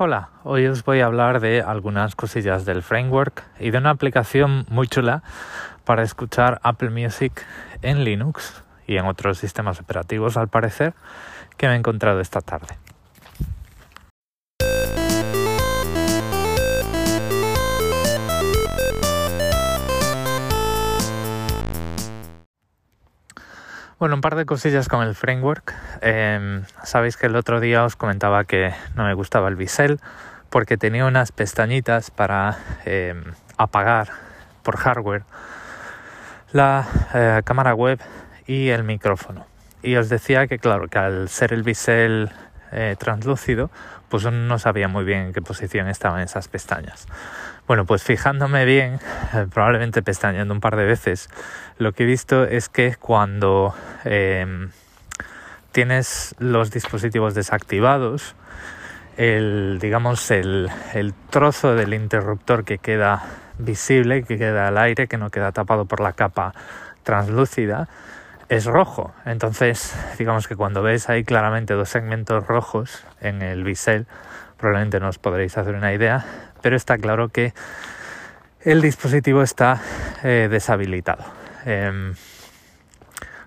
Hola, hoy os voy a hablar de algunas cosillas del framework y de una aplicación muy chula para escuchar Apple Music en Linux y en otros sistemas operativos al parecer que me he encontrado esta tarde. Bueno, un par de cosillas con el framework. Em, sabéis que el otro día os comentaba que no me gustaba el bisel porque tenía unas pestañitas para em, apagar por hardware la eh, cámara web y el micrófono. Y os decía que claro, que al ser el bisel eh, translúcido, pues no sabía muy bien en qué posición estaban esas pestañas. Bueno, pues fijándome bien, eh, probablemente pestañeando un par de veces, lo que he visto es que cuando em, tienes los dispositivos desactivados, el, digamos, el, el, trozo del interruptor que queda visible, que queda al aire, que no queda tapado por la capa translúcida, es rojo. Entonces, digamos que cuando ves ahí claramente dos segmentos rojos en el bisel, probablemente no os podréis hacer una idea, pero está claro que el dispositivo está eh, deshabilitado. Em,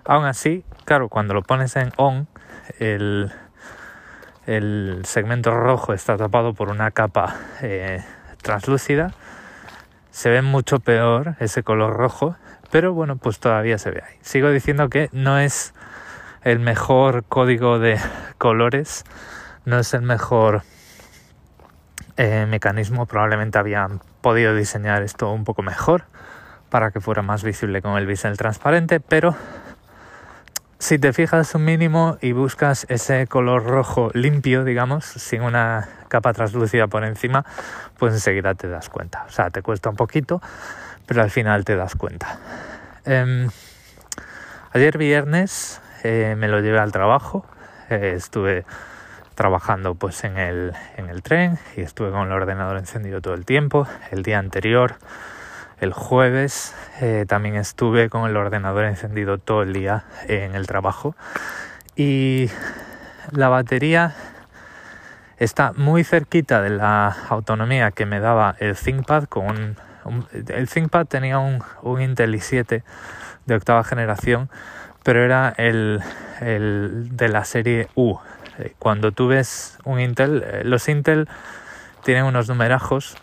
aún así, claro, cuando lo pones en on, el, el segmento rojo está tapado por una capa eh, translúcida. Se ve mucho peor ese color rojo, pero bueno, pues todavía se ve ahí. Sigo diciendo que no es el mejor código de colores, no es el mejor eh, mecanismo probablemente habían podido diseñar esto un poco mejor para que fuera más visible con el bisel transparente, pero si te fijas un mínimo y buscas ese color rojo limpio, digamos, sin una capa translúcida por encima, pues enseguida te das cuenta. O sea, te cuesta un poquito, pero al final te das cuenta. Em, ayer viernes eh, me lo llevé al trabajo, eh, estuve trabajando pues en el, en el tren y estuve con el ordenador encendido todo el tiempo. El día anterior, el jueves, eh, también estuve con el ordenador encendido todo el día en el trabajo. Y la batería está muy cerquita de la autonomía que me daba el ThinkPad con el ThinkPad tenía un, un Intel i7 de octava generación pero era el, el de la serie U cuando tú ves un Intel, eh, los Intel tienen unos numerajos.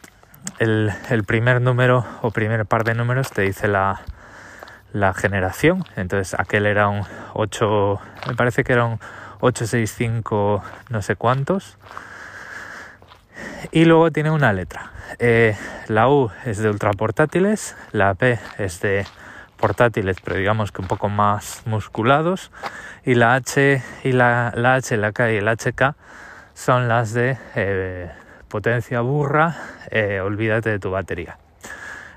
El, primer número o primer par de números te dice la, generación. Entonces aquel era un 8, me parece que era un 865 no sé cuántos. Y luego tiene una letra. Eh, la U es de ultra portátiles, la P es de portátiles, pero digamos que un poco más musculados. Y la H y la, la H, la K y el HK son las de eh, potencia burra, eh, olvídate de tu batería.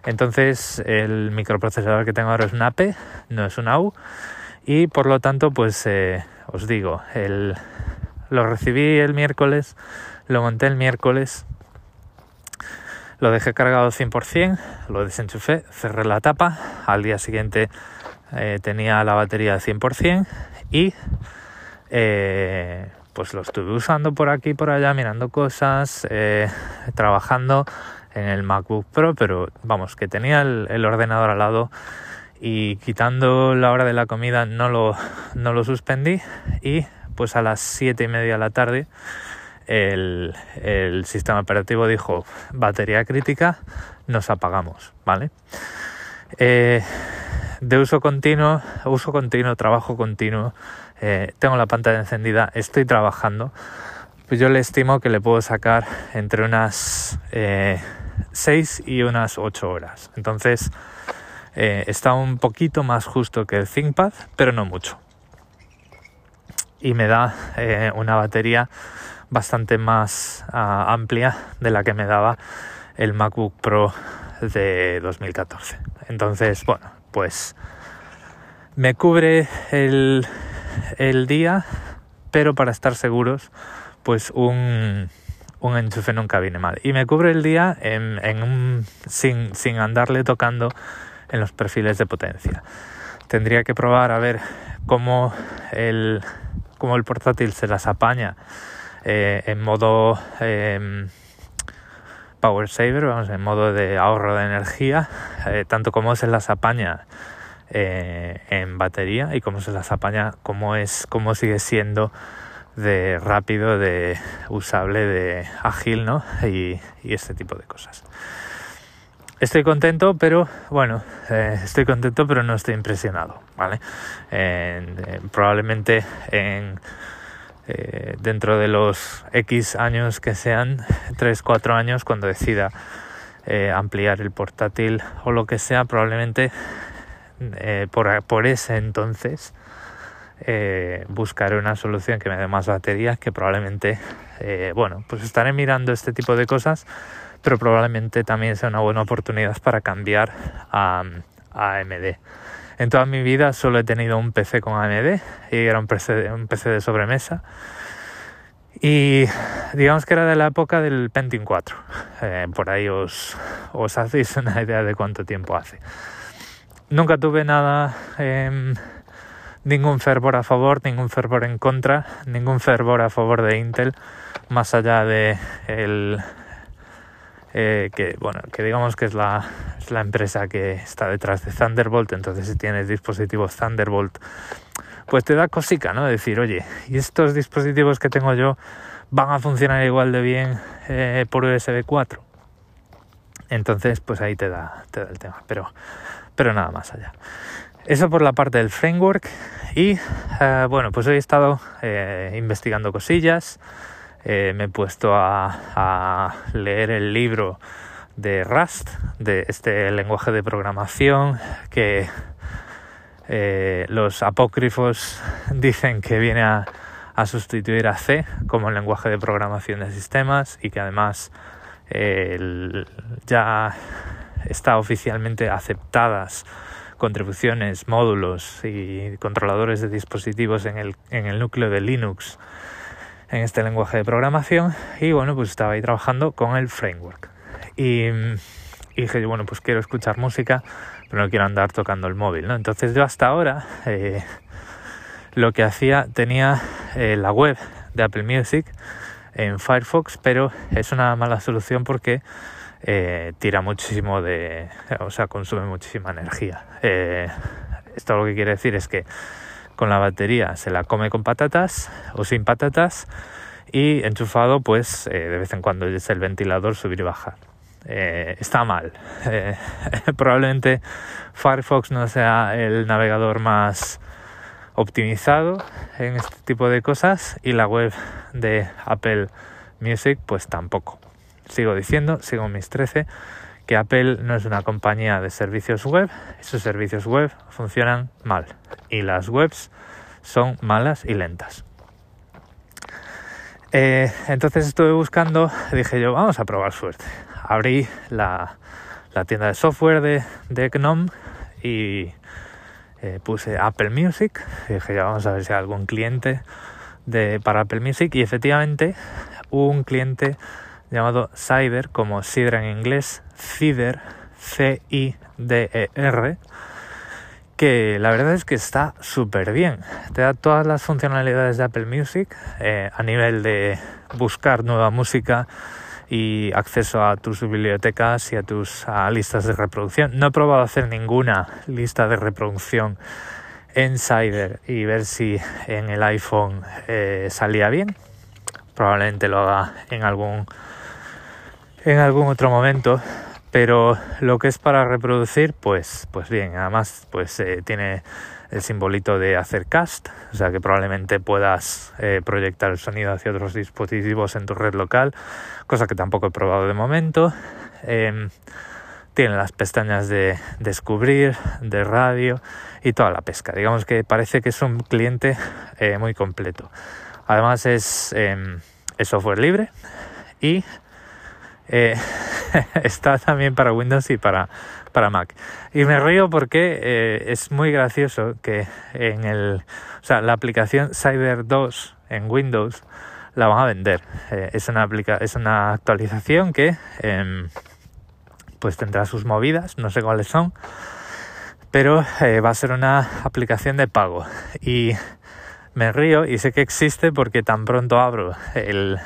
Entonces el microprocesador que tengo ahora es una P, no es una U. Y por lo tanto, pues eh, os digo, lo recibí el miércoles, lo monté el miércoles lo dejé cargado 100%, lo desenchufé, cerré la tapa, al día siguiente eh, tenía la batería al 100% y eh, pues lo estuve usando por aquí por allá, mirando cosas, eh, trabajando en el MacBook Pro, pero vamos, que tenía el, ordenador al lado y quitando la hora de la comida no lo, no lo suspendí y pues a las 7 y media de la tarde el, sistema operativo dijo batería crítica, nos apagamos, ¿vale? Eh, de uso continuo, uso continuo, trabajo continuo, eh, tengo la pantalla encendida, estoy trabajando, pues yo le estimo que le puedo sacar entre unas 6 eh, y unas 8 horas. Entonces está un poquito más justo que el ThinkPad, pero no mucho. Y me da una batería bastante más ah, amplia de la que me daba el MacBook Pro de 2014. Entonces, bueno, pues me cubre el, el día, pero para estar seguros, pues un, un enchufe nunca viene mal. Y me cubre el día en, un, sin, sin andarle tocando en los perfiles de potencia. Tendría que probar a ver cómo el, cómo el portátil se las apaña eh, en modo em, power saver, vamos, en modo de ahorro de energía, eh, tanto como se las apaña eh, en batería y cómo se las apaña, cómo es, cómo sigue siendo de rápido, de usable, de ágil, ¿no? Y, este tipo de cosas. Estoy contento, pero bueno, estoy contento, pero no estoy impresionado, ¿vale? probablemente en eh, dentro de los X años que sean, 3, 4 años, cuando decida eh, ampliar el portátil o lo que sea, probablemente por, por ese entonces eh, buscaré una solución que me dé más baterías que probablemente eh, bueno pues estaré mirando este tipo de cosas pero probablemente también sea una buena oportunidad para cambiar a, AMD en toda mi vida solo he tenido un PC con AMD y era un PC, un PC de sobremesa. Y digamos que era de la época del Pentium 4 eh, por ahí os, os hacéis una idea de cuánto tiempo hace. Nunca tuve nada ningún fervor a favor, ningún fervor en contra, ningún fervor a favor de Intel, más allá de el eh, que bueno que digamos que es la, es la empresa que está detrás de Thunderbolt, entonces si tienes dispositivos Thunderbolt, pues te da cosica, ¿no? Decir, oye, ¿y estos dispositivos que tengo yo van a funcionar igual de bien eh, por USB 4? Entonces, pues ahí te da, te da el tema, pero, pero nada más allá. Eso por la parte del framework y eh, bueno, pues hoy he estado investigando cosillas, eh, me he puesto a, leer el libro de Rust, de este lenguaje de programación que los apócrifos dicen que viene a, sustituir a C como lenguaje de programación de sistemas y que además ya está oficialmente aceptadas contribuciones, módulos y controladores de dispositivos en el, en el núcleo de Linux en este lenguaje de programación y bueno pues estaba ahí trabajando con el framework y, dije bueno pues quiero escuchar música pero no quiero andar tocando el móvil ¿no? entonces yo hasta ahora eh, lo que hacía tenía eh, la web de Apple Music en Firefox pero es una mala solución porque eh, tira muchísimo de, o sea, consume muchísima energía. Esto lo que quiere decir es que con la batería se la come con patatas o sin patatas y enchufado pues eh, de vez en cuando es el ventilador subir y bajar. está mal. probablemente Firefox no sea el navegador más optimizado en este tipo de cosas y la web de Apple Music pues tampoco sigo diciendo, sigo mis 13, que Apple no es una compañía de servicios web, sus servicios web funcionan mal y las webs son malas y lentas. Eh, entonces estuve buscando, dije yo, vamos a probar suerte. Abrí la, tienda de software de, GNOME y eh, puse Apple Music. dije, ya vamos a ver si hay algún cliente de, para Apple Music. Y efectivamente, un cliente llamado Cider, como Sidra en inglés, Cider, C-I-D-E-R, que la verdad es que está súper bien. Te da todas las funcionalidades de Apple Music eh, a nivel de buscar nueva música y acceso a tus bibliotecas y a tus listas de reproducción. No he probado hacer ninguna lista de reproducción en Cider y ver si en el iPhone eh, salía bien. Probablemente lo haga en algún en algún otro momento pero lo que es para reproducir pues pues bien además pues eh, tiene el simbolito de hacer cast o sea que probablemente puedas eh, proyectar el sonido hacia otros dispositivos en tu red local cosa que tampoco he probado de momento. Em, tiene las pestañas de descubrir de radio y toda la pesca. Digamos que parece que es un cliente eh, muy completo. Además es, em, es software libre y eh, está también para Windows y para, para Mac. Y me río porque eh, es muy gracioso que en el, o sea, la aplicación Cider 2 en Windows la van a vender. Eh, es, una aplica es una actualización que em, pues tendrá sus movidas, no sé cuáles son, pero va a ser una aplicación de pago. Y me río y sé que existe porque tan pronto abro el,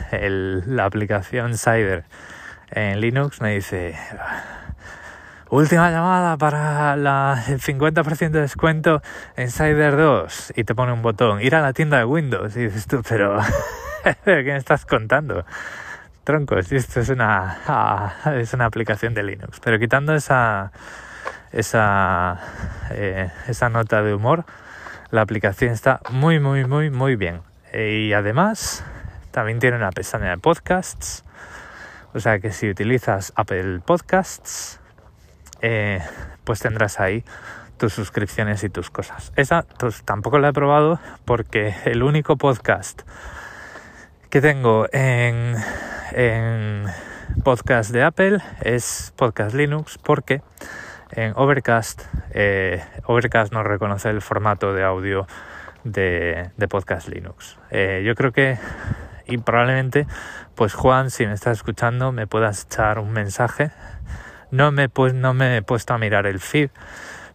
la aplicación Cider en Linux me dice última llamada para la, el 50% de descuento en Cider 2 y te pone un botón ir a la tienda de Windows y dices tú pero ¿qué me estás contando? troncos esto es una ah, es una aplicación de Linux pero quitando esa esa eh, esa nota de humor la aplicación está muy, muy, muy, muy bien. Y además, también tiene una pestaña de podcasts. O sea que si utilizas Apple Podcasts, eh, pues tendrás ahí tus suscripciones y tus cosas. Esa pues, tampoco la he probado porque el único podcast que tengo en, en podcast de Apple es Podcast Linux porque en Overcast, eh, Overcast no reconoce el formato de audio de, podcast Linux. Eh, yo creo que, y probablemente, pues Juan, si me estás escuchando, me puedas echar un mensaje. No me, no me he puesto a mirar el feed,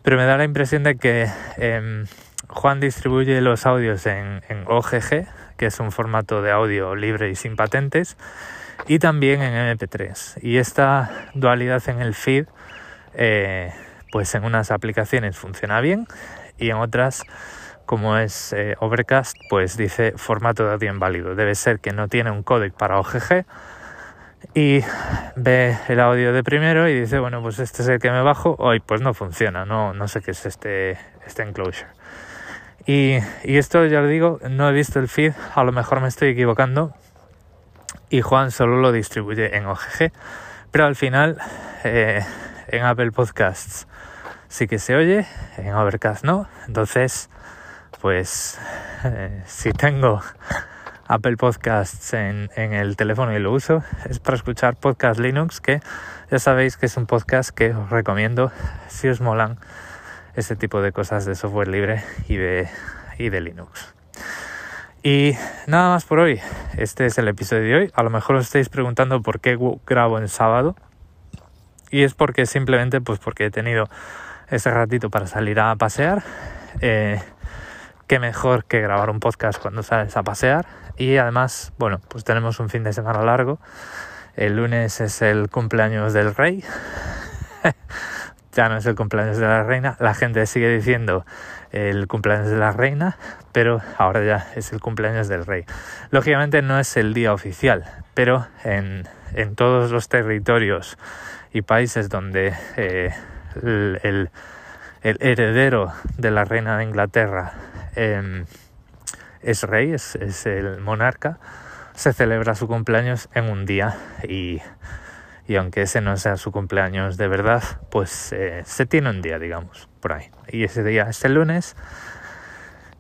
pero me da la impresión de que em, Juan distribuye los audios en, en OGG, que es un formato de audio libre y sin patentes, y también en MP3. Y esta dualidad en el feed eh, pues en unas aplicaciones funciona bien y en otras como es eh, Overcast pues dice formato de audio inválido. Debe ser que no tiene un códec para OGG y ve el audio de primero y dice bueno pues este es el que me bajo. Hoy pues no funciona. No no sé qué es este este enclosure y, y esto ya lo digo no he visto el feed. A lo mejor me estoy equivocando. Y Juan solo lo distribuye en OGG pero al final eh, en Apple Podcasts sí que se oye, en Overcast no. Entonces, pues eh, si tengo Apple Podcasts en, el teléfono y lo uso, es para escuchar Podcast Linux, que ya sabéis que es un podcast que os recomiendo si os molan este tipo de cosas de software libre y de, y de Linux. Y nada más por hoy. Este es el episodio de hoy. A lo mejor os estáis preguntando por qué grabo en sábado y es porque simplemente pues porque he tenido ese ratito para salir a pasear eh, qué mejor que grabar un podcast cuando sales a pasear. Y además bueno pues tenemos un fin de semana largo. El lunes es el cumpleaños del rey. Ya no es el cumpleaños de la reina. La gente sigue diciendo el cumpleaños de la reina pero ahora ya es el cumpleaños del rey. Lógicamente no es el día oficial pero en, en todos los territorios y países donde eh, el, heredero de la reina de Inglaterra es rey, es, el monarca, se celebra su cumpleaños en un día y, aunque ese no sea su cumpleaños de verdad, pues eh, se tiene un día, digamos, por ahí. Y ese día es el lunes.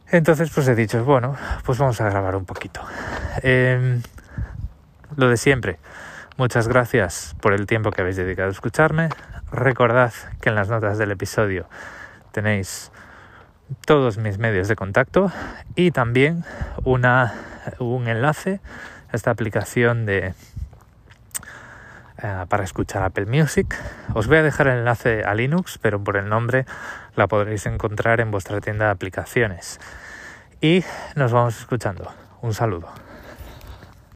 Entonces, pues he dicho, bueno, pues vamos a grabar un poquito. Em, lo de siempre. Muchas gracias por el tiempo que habéis dedicado a escucharme. Recordad que en las notas del episodio tenéis todos mis medios de contacto y también una, un enlace a esta aplicación de eh, para escuchar Apple Music. Os voy a dejar el enlace a Linux, pero por el nombre la podréis encontrar en vuestra tienda de aplicaciones. Y nos vamos escuchando. Un saludo.